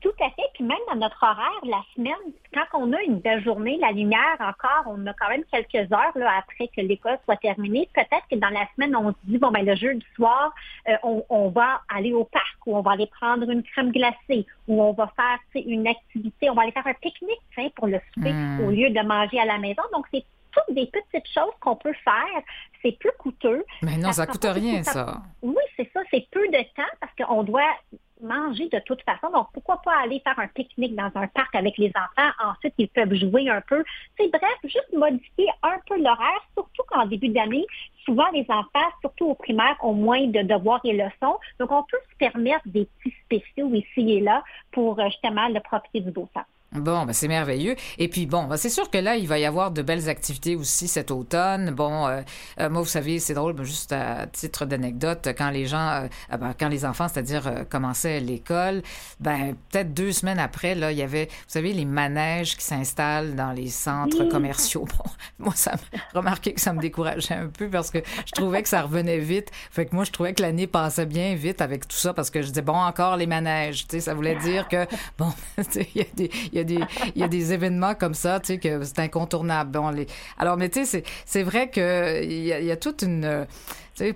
Tout à fait. Puis même dans notre horaire, la semaine, quand on a une belle journée, la lumière encore, on a quand même quelques heures là, après que l'école soit terminée. Peut-être que dans la semaine, on se dit, bon, ben le jeudi soir, euh, on, on va aller au parc ou on va aller prendre une crème glacée ou on va faire une activité, on va aller faire un pique-nique sais, pour le souper Mm. au lieu de manger à la maison. Donc, c'est toutes des petites choses qu'on peut faire. C'est plus coûteux. Mais non, ça coûte rien, temps. ça. Oui, c'est ça. C'est peu de temps parce qu'on doit manger de toute façon. Donc, pourquoi pas aller faire un pique-nique dans un parc avec les enfants? Ensuite, ils peuvent jouer un peu. C'est bref, juste modifier un peu l'horaire, surtout qu'en début d'année, souvent les enfants, surtout au primaire, ont moins de devoirs et leçons. Donc, on peut se permettre des petits spéciaux ici et là pour euh, justement le profiter du beau temps. Bon, ben c'est merveilleux. Et puis bon, ben, c'est sûr que là, il va y avoir de belles activités aussi cet automne. Bon, euh, euh, moi, vous savez, c'est drôle, ben, juste à titre d'anecdote, quand les gens, euh, ah ben, quand les enfants, c'est-à-dire euh, commençaient l'école, ben peut-être deux semaines après, là, il y avait, vous savez, les manèges qui s'installent dans les centres commerciaux. Bon, moi, ça me remarqué que ça me décourageait un peu parce que je trouvais que ça revenait vite. Fait que moi, je trouvais que l'année passait bien vite avec tout ça parce que je disais bon, encore les manèges. Tu sais, ça voulait dire que bon, tu sais, il y a des, il y a il y a des événements comme ça, tu sais, que c'est incontournable. Bon, les, alors, mais tu sais, c'est, vrai que il y y a toute une,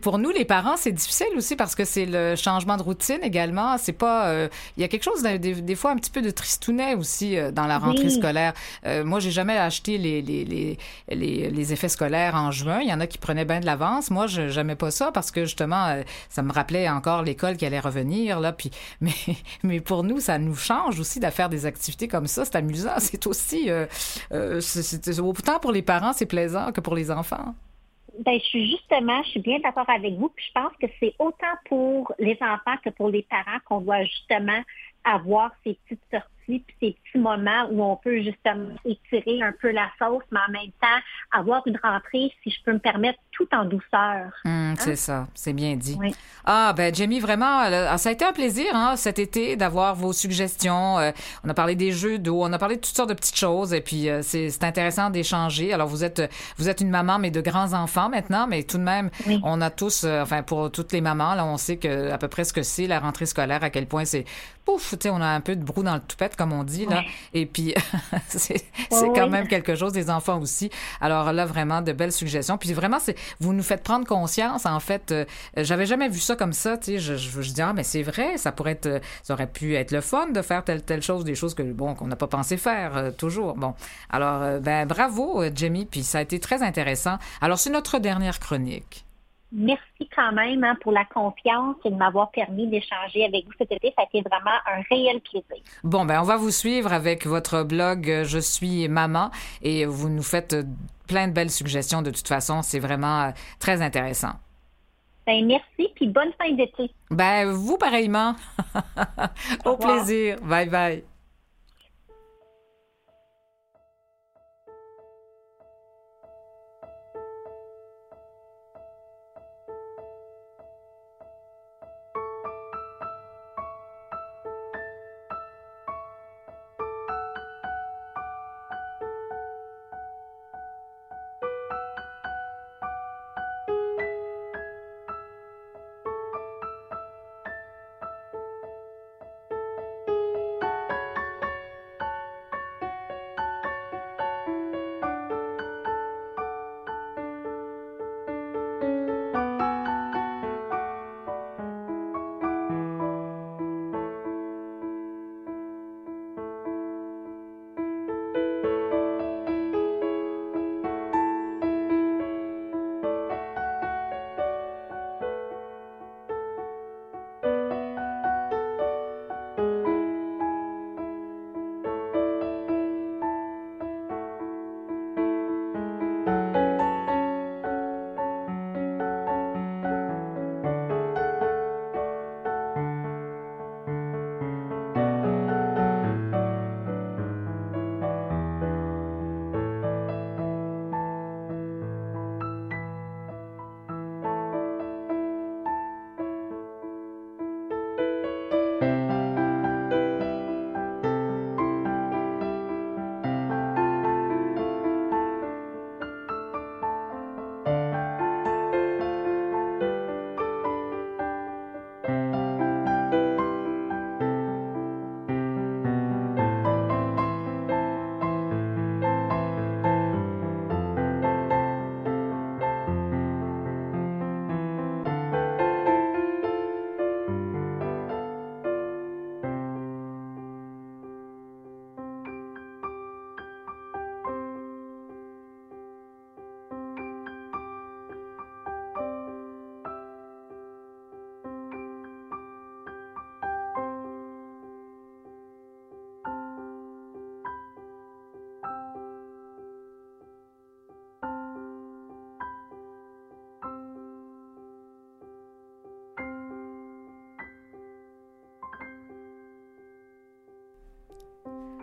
pour nous, les parents, c'est difficile aussi parce que c'est le changement de routine également. C'est pas, euh, il y a quelque chose de- des, des fois un petit peu de tristounet aussi euh, dans la rentrée Oui. scolaire. Euh, moi, j'ai jamais acheté les, les, les, les, les effets scolaires en juin. Il y en a qui prenaient bien de l'avance. Moi, je j'aimais pas ça parce que justement, euh, ça me rappelait encore l'école qui allait revenir là. Puis, mais, mais pour nous, ça nous change aussi de faire des activités comme ça. C'est amusant. C'est aussi, euh, euh, c'est- c'est- autant pour les parents, c'est plaisant que pour les enfants. Ben, je suis justement, je suis bien d'accord avec vous. Puis je pense que c'est autant pour les enfants que pour les parents qu'on doit justement avoir ces petites puis ces petits moments où on peut justement étirer un peu la sauce, mais en même temps avoir une rentrée, si je peux me permettre, tout en douceur. Hum, c'est ça, c'est bien dit. Oui. Ah, ben, Jamie, vraiment, euh, ça a été un plaisir hein, cet été d'avoir vos suggestions. Euh, on a parlé des jeux d'eau, on a parlé de toutes sortes de petites choses, et puis euh, c'est c'est intéressant d'échanger. Alors, vous êtes vous êtes une maman, mais de grands enfants maintenant, mais tout de même, Oui. on a tous, euh, enfin, pour toutes les mamans, là, on sait que à peu près ce que c'est la rentrée scolaire, à quel point c'est pouf, tu sais, on a un peu de brou dans le toupette, comme on dit, là. Ouais. Et puis, c'est quand même quelque chose, des enfants aussi. Alors là, vraiment, de belles suggestions. Puis vraiment, c'est vous nous faites prendre conscience, en fait. euh, J'avais jamais vu ça comme ça, tu sais. Je, je, je dis, ah, mais c'est vrai, ça pourrait être, ça aurait pu être le fun de faire telle, telle chose, des choses que, bon, qu'on n'a pas pensé faire, euh, toujours. Bon. Alors, euh, ben, bravo, euh, Jamie, puis ça a été très intéressant. Alors, c'est notre dernière chronique. Merci quand même hein, pour la confiance et de m'avoir permis d'échanger avec vous cet été. Ça a été vraiment un réel plaisir. Bon, ben, on va vous suivre avec votre blog euh, Je suis maman et vous nous faites euh, plein de belles suggestions. De toute façon, c'est vraiment euh, très intéressant. Ben, merci, puis bonne fin d'été. Ben, vous pareillement. Au plaisir. Bye bye.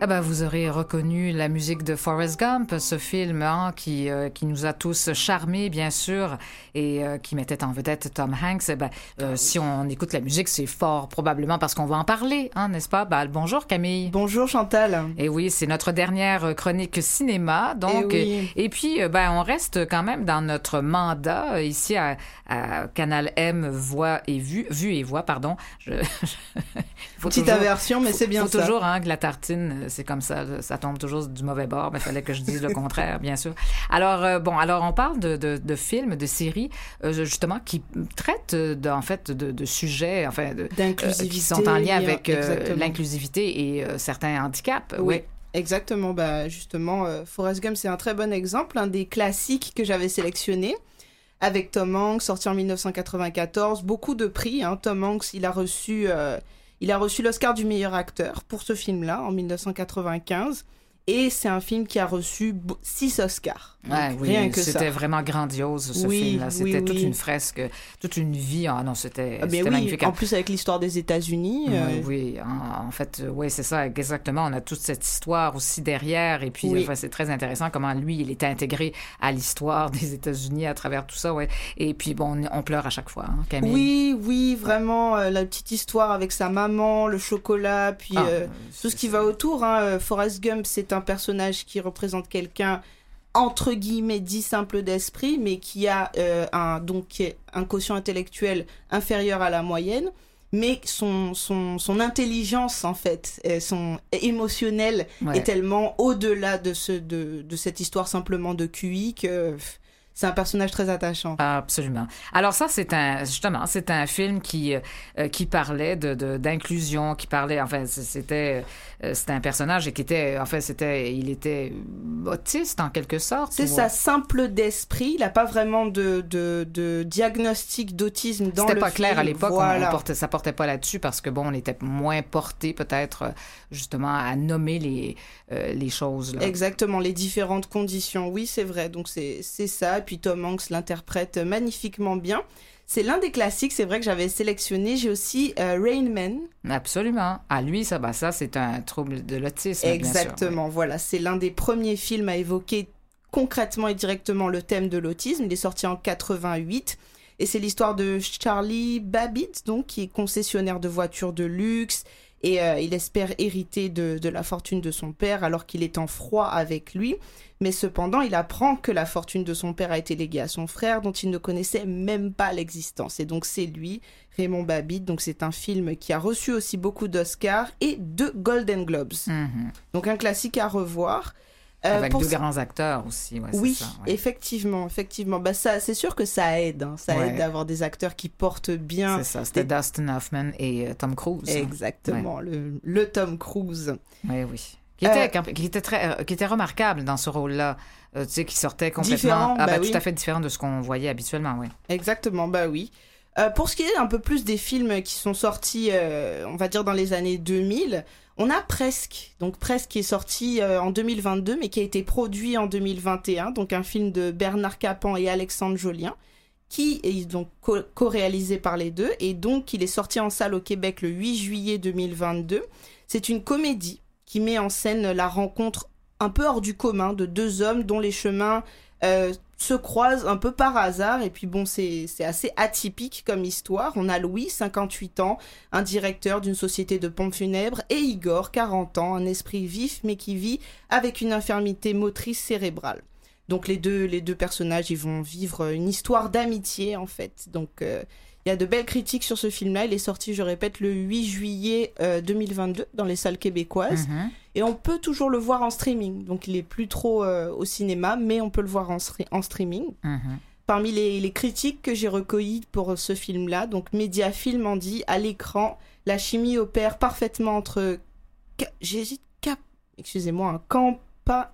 Ah ben, vous aurez reconnu la musique de Forrest Gump, ce film hein, qui, euh, qui nous a tous charmés, bien sûr, et euh, qui mettait en vedette Tom Hanks. Eh ben, euh, si on écoute la musique, c'est fort probablement parce qu'on va en parler, hein, n'est-ce pas? Ben, bonjour Camille. Bonjour Chantal. Et oui, c'est notre dernière chronique cinéma. Donc, Eh oui. et puis, ben, on reste quand même dans notre mandat ici à, à Canal M, Voix et Vue, Vue et Voix, pardon. Je, faut Petite toujours- aversion, mais c'est bien faut ça. toujours hein, que la tartine, c'est comme ça, ça tombe toujours du mauvais bord. Mais il fallait que je dise le contraire, bien sûr. Alors, euh, bon, alors on parle de, de, de films, de séries, euh, justement, qui traitent, de, en fait, de, de sujets, enfin, euh, qui sont en lien avec l'inclusivité et certains handicaps. Oui. Oui. Exactement, bah justement, euh, Forrest Gump, c'est un très bon exemple, un des classiques que j'avais sélectionné, avec Tom Hanks, sorti en 1994, beaucoup de prix. hein. Tom Hanks, il a reçu, euh, il a reçu l'Oscar du meilleur acteur pour ce film-là en 1995, et c'est un film qui a reçu six Oscars. Donc, oui, rien que ça. c'était vraiment grandiose ce Oui, film-là. C'était oui, toute une fresque, toute une vie. Ah non, c'était Ah, oui, magnifique. en plus avec l'histoire des États-Unis. euh, oui, en, en fait, euh, oui, c'est ça, exactement. On a toute cette histoire aussi derrière. Et puis, enfin, c'est très intéressant comment lui, il était intégré à l'histoire des États-Unis à travers tout ça, ouais. Et puis, bon, on, on pleure à chaque fois, hein, Camille. Oui, oui, vraiment, euh, la petite histoire avec sa maman, le chocolat, puis Ah, euh, tout ce qui va autour. Hein. Forrest Gump, c'est un personnage qui représente quelqu'un entre guillemets dit simple d'esprit, mais qui a euh, un donc un quotient intellectuel inférieur à la moyenne, mais son son, son intelligence en fait, euh, son émotionnel Ouais. est tellement au-delà de ce de, de cette histoire simplement de QI que c'est un personnage très attachant. Absolument. Alors ça, c'est un justement, c'est un film qui euh, qui parlait de d'inclusion, qui parlait, enfin, c'était euh, c'était un personnage et qui était, en fait, c'était, il était autiste en quelque sorte. C'est ou- ça, simple d'esprit. Il n'a pas vraiment de, de, de diagnostic d'autisme dans C'était le pas clair à l'époque, Voilà. on portait, ça portait pas là-dessus parce que bon, on était moins porté peut-être euh, justement à nommer les euh, les choses. Là. Exactement, les différentes conditions. Oui, c'est vrai. Donc c'est c'est ça. Puis Tom Hanks l'interprète magnifiquement bien. C'est l'un des classiques, c'est vrai que j'avais sélectionné. J'ai aussi euh, Rain Man. Absolument. À lui, ça, bah, ça c'est un trouble de l'autisme. bien sûr, Exactement, voilà. C'est l'un des premiers films à évoquer concrètement et directement le thème de l'autisme. Il est sorti en 88. Et c'est l'histoire de Charlie Babbitt, donc, qui est concessionnaire de voitures de luxe. Et euh, il espère hériter de, de la fortune de son père alors qu'il est en froid avec lui. Mais cependant, il apprend que la fortune de son père a été léguée à son frère dont il ne connaissait même pas l'existence. Et donc c'est lui, Raymond Babbitt. Donc c'est un film qui a reçu aussi beaucoup d'Oscars et deux Golden Globes. Mhm. Donc un classique à revoir. Euh, Avec pour deux ce- grands acteurs aussi. ouais, Oui, ça, ouais. effectivement, effectivement. Bah ça, c'est sûr que ça aide. hein. Ça Ouais. aide d'avoir des acteurs qui portent bien. C'est ça. C'était des- Dustin Hoffman et euh, Tom Cruise. Exactement, le, le Tom Cruise. Oui, oui. Qui Euh, était, qui, était très, euh, qui était remarquable dans ce rôle-là. Euh, tu sais, qui sortait complètement. Différent, ah, bah bah, oui. Tout à fait différent de ce qu'on voyait habituellement, oui. Exactement, bah oui. Euh, pour ce qui est un peu plus des films qui sont sortis, euh, on va dire dans les années 2000, on a Presque. Donc Presque qui est sorti euh, en 2022, mais qui a été produit en 2021. Donc un film de Bernard Capan et Alexandre Jolien, qui est donc co- co-réalisé par les deux. Et donc il est sorti en salle au Québec le 8 juillet 2022. C'est une comédie qui met en scène la rencontre un peu hors du commun de deux hommes dont les chemins euh, se croisent un peu par hasard. Et puis bon, c'est assez atypique comme histoire. On a Louis, 58 ans, un directeur d'une société de pompes funèbres, et Igor, 40 ans, un esprit vif mais qui vit avec une infirmité motrice cérébrale. Donc les deux, les deux personnages, ils vont vivre une histoire d'amitié en fait. Donc euh, il y a de belles critiques sur ce film-là. Il est sorti, je répète, le 8 juillet euh, 2022 dans les salles québécoises. Mhm. Et on peut toujours le voir en streaming. Donc il est plus trop euh, au cinéma, mais on peut le voir en, stre- en streaming. Mhm. Parmi les, les critiques que j'ai recueillies pour ce film-là, donc Mediafilm en dit à l'écran, la chimie opère parfaitement entre. J'hésite cap. Excusez-moi, un campa.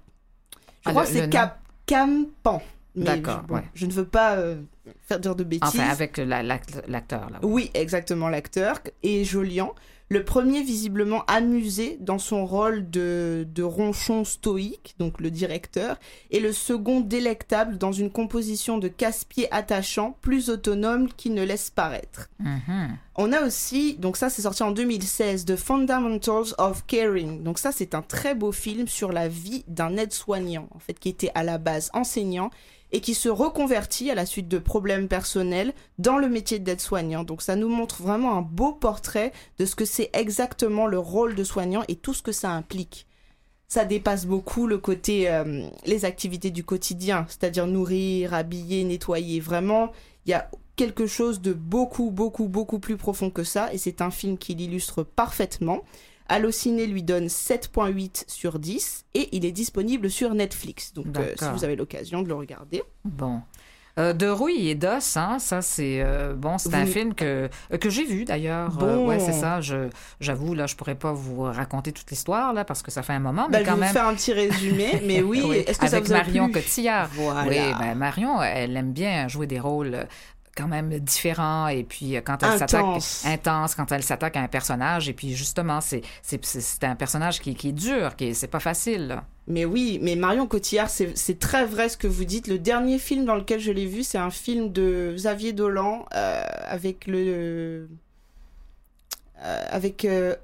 Je Ah, crois que c'est cap. Campan. D'accord, je, bon, ouais. je ne veux pas euh, faire dire de bêtises. Enfin, avec la- l'act- l'acteur. Oui, exactement, l'acteur. Et Jolian, le premier visiblement amusé dans son rôle de, de ronchon stoïque, donc le directeur, et le second délectable dans une composition de casse-pied attachant, plus autonome qui ne laisse paraître. Mhm. On a aussi, donc ça c'est sorti en 2016, The Fundamentals of Caring. Donc ça c'est un très beau film sur la vie d'un aide-soignant, en fait, qui était à la base enseignant et qui se reconvertit à la suite de problèmes personnels dans le métier d'aide-soignant. Donc ça nous montre vraiment un beau portrait de ce que c'est exactement le rôle de soignant et tout ce que ça implique. Ça dépasse beaucoup le côté euh, les activités du quotidien, c'est-à-dire nourrir, habiller, nettoyer. Vraiment, il y a quelque chose de beaucoup, beaucoup, beaucoup plus profond que ça et c'est un film qui l'illustre parfaitement. Allociné lui donne 7.8 sur 10 et il est disponible sur Netflix. Donc euh, si vous avez l'occasion de le regarder. Bon. Euh, de rouille et d'os, hein, ça c'est euh, bon, c'est un film que que j'ai vu d'ailleurs. Euh, Bon. ouais, c'est ça. Je j'avoue là, je pourrais pas vous raconter toute l'histoire là parce que ça fait un moment, Bah, mais je vais quand vous même. faire un petit résumé, mais oui, est-ce que ça avec vous a Marion plu? Cotillard. Voilà. Oui, ben Marion, elle aime bien jouer des rôles quand même différents et puis euh, quand elle s'attaque Intense. quand elle s'attaque à un personnage et puis justement c'est c'est un personnage qui, qui est dur qui est- c'est pas facile là. Mais oui, mais Marion Cotillard, c'est c'est très vrai ce que vous dites. Le dernier film dans lequel je l'ai vu, c'est un film de Xavier Dolan euh, avec le. Euh, avec euh,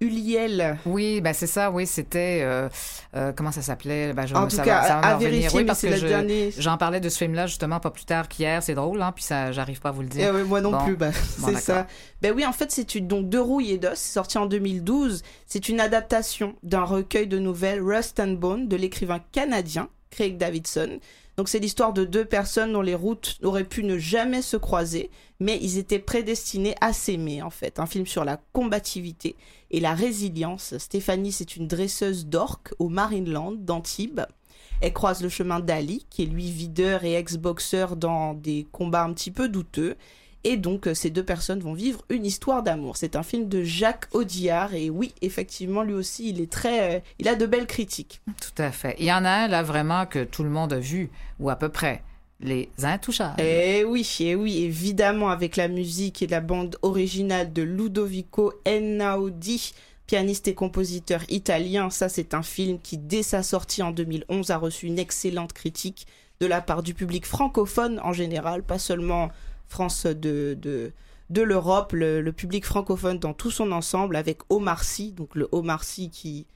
Uliel. Oui, ben c'est ça, oui, c'était euh, euh, comment ça s'appelait? Je- En tout ça cas, va, ça va à- vérifier, oui, mais parce c'est que le je- dernier. j'en parlais de ce film-là justement pas plus tard qu'hier, c'est drôle, hein, puis ça, j'arrive pas à vous le dire. Eh moi non Bon. plus, bah, Bon, c'est ça. Ben oui, en fait, c'est une donc De rouille et d'os, c'est sorti en 2012. C'est une adaptation d'un recueil de nouvelles Rust and Bone de l'écrivain canadien Craig Davidson. Donc c'est l'histoire de deux personnes dont les routes auraient pu ne jamais se croiser, mais ils étaient prédestinés à s'aimer en fait. Un film sur la combativité et la résilience. Stéphanie, c'est une dresseuse d'orques au Marineland d'Antibes. Elle croise le chemin d'Ali, qui est lui videur et ex-boxeur dans des combats un petit peu douteux. Et donc, euh, ces deux personnes vont vivre une histoire d'amour. C'est un film de Jacques Audiard. Et oui, effectivement, lui aussi, il est très, euh, il a de belles critiques. Tout à fait. Il y en a un là vraiment que tout le monde a vu ou à peu près, Les Intouchables. Et oui, et oui, évidemment, avec la musique et la bande originale de Ludovico Einaudi, pianiste et compositeur italien. Ça, c'est un film qui, dès sa sortie en 2011, a reçu une excellente critique de la part du public francophone en général, pas seulement France de, l'Europe, le, public francophone dans tout son ensemble, avec Omar Sy, donc le Omar Sy qui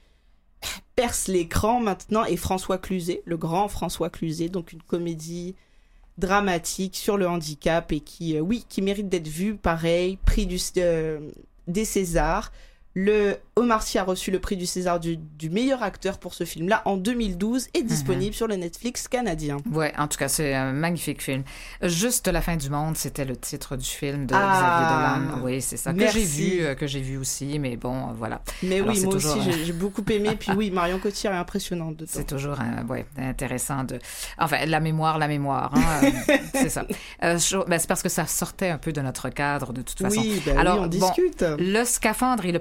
perce l'écran maintenant, et François Cluzet, le grand François Cluzet, donc une comédie dramatique sur le handicap et qui, euh, oui, qui mérite d'être vue, pareil, prix euh, des Césars. Le Omar Sy a reçu le prix du César du, du meilleur acteur pour ce film-là en 2012 et disponible sur le Netflix canadien. Ouais, en tout cas, c'est un magnifique film. Juste la fin du monde, c'était le titre du film de Ah, Xavier Dolan. Oui, c'est ça que j'ai vu, euh, que j'ai vu aussi, mais bon, euh, voilà. Mais Alors, oui, moi toujours, aussi, j'ai beaucoup aimé. Puis oui, Marion Cotillard est impressionnante. C'est toujours un- ouais, intéressant de. Enfin, la mémoire, la mémoire. hein, euh, c'est ça. Euh, ben, c'est parce que ça sortait un peu de notre cadre, de toute façon. Oui, bah oui, Alors, on bon, discute. le scaphandre et le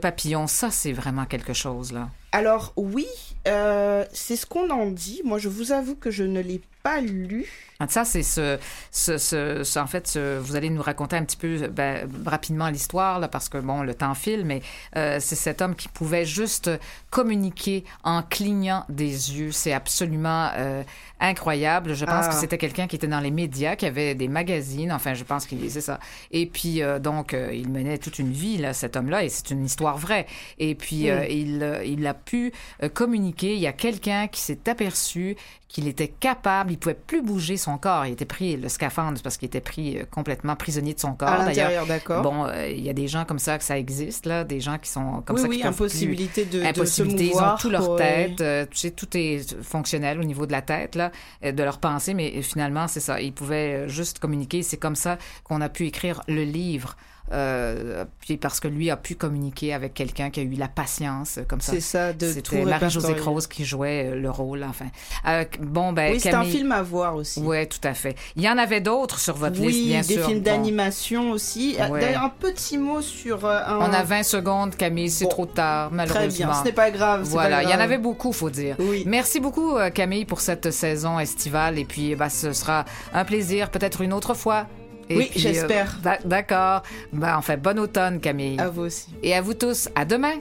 ça, c'est vraiment quelque chose, là. Alors oui, euh, c'est ce qu'on en dit. Moi, je vous avoue que je ne l'ai pas lu. Ah, Ça, c'est ce, ce, ce- ce- en fait, vous allez nous raconter un petit peu ben, rapidement l'histoire, là, parce que, bon, le temps file, mais euh, c'est cet homme qui pouvait juste communiquer en clignant des yeux. C'est absolument euh, incroyable. Je pense Ah. que c'était quelqu'un qui était dans les médias, qui avait des magazines, enfin, je pense qu'il c'est ça. Et puis, euh, donc, euh, il menait toute une vie, là, cet homme-là, et c'est une histoire vraie. Et puis, euh, il, euh, il a pu euh, communiquer. Il y a quelqu'un qui s'est aperçu qu'il était capable, il pouvait plus bouger son corps. Il était pris, le scaphandre, parce qu'il était pris euh, complètement prisonnier de son corps. à D'ailleurs, l'intérieur, d'accord. bon, euh, il y a des gens comme ça que ça existe, là, des gens qui sont comme oui, ça. oui, qui impossibilité plus- de, de se impossibilité, ils mouvoir. ont tout leur tête, euh, tu sais, tout est fonctionnel au niveau de la tête, là, de leur pensée, mais finalement, c'est ça. Ils pouvaient juste communiquer. C'est comme ça qu'on a pu écrire le livre. Euh, puis parce que lui a pu communiquer avec quelqu'un qui a eu la patience, euh, comme ça. C'est ça, de C'était Marie-Josée. Croze qui jouait euh, le rôle, enfin. Euh, bon, ben, Oui, c'est un film à voir aussi. Ouais, tout à fait. Il y en avait d'autres sur votre oui, liste, bien des sûr. films Bon. d'animation aussi. Ouais. D'ailleurs, un petit mot sur un... On a 20 secondes, Camille, c'est Bon, trop tard, malheureusement. Très bien, ce n'est pas grave. Voilà, pas il y en avait beaucoup, faut dire. Oui. Merci beaucoup, Camille, pour cette saison estivale. Et puis, bah, ce sera un plaisir, peut-être une autre fois. Et Oui, j'espère. euh, d'a- D'accord. Ben, enfin, bon automne, Camille. À vous aussi. Et à vous tous, à demain.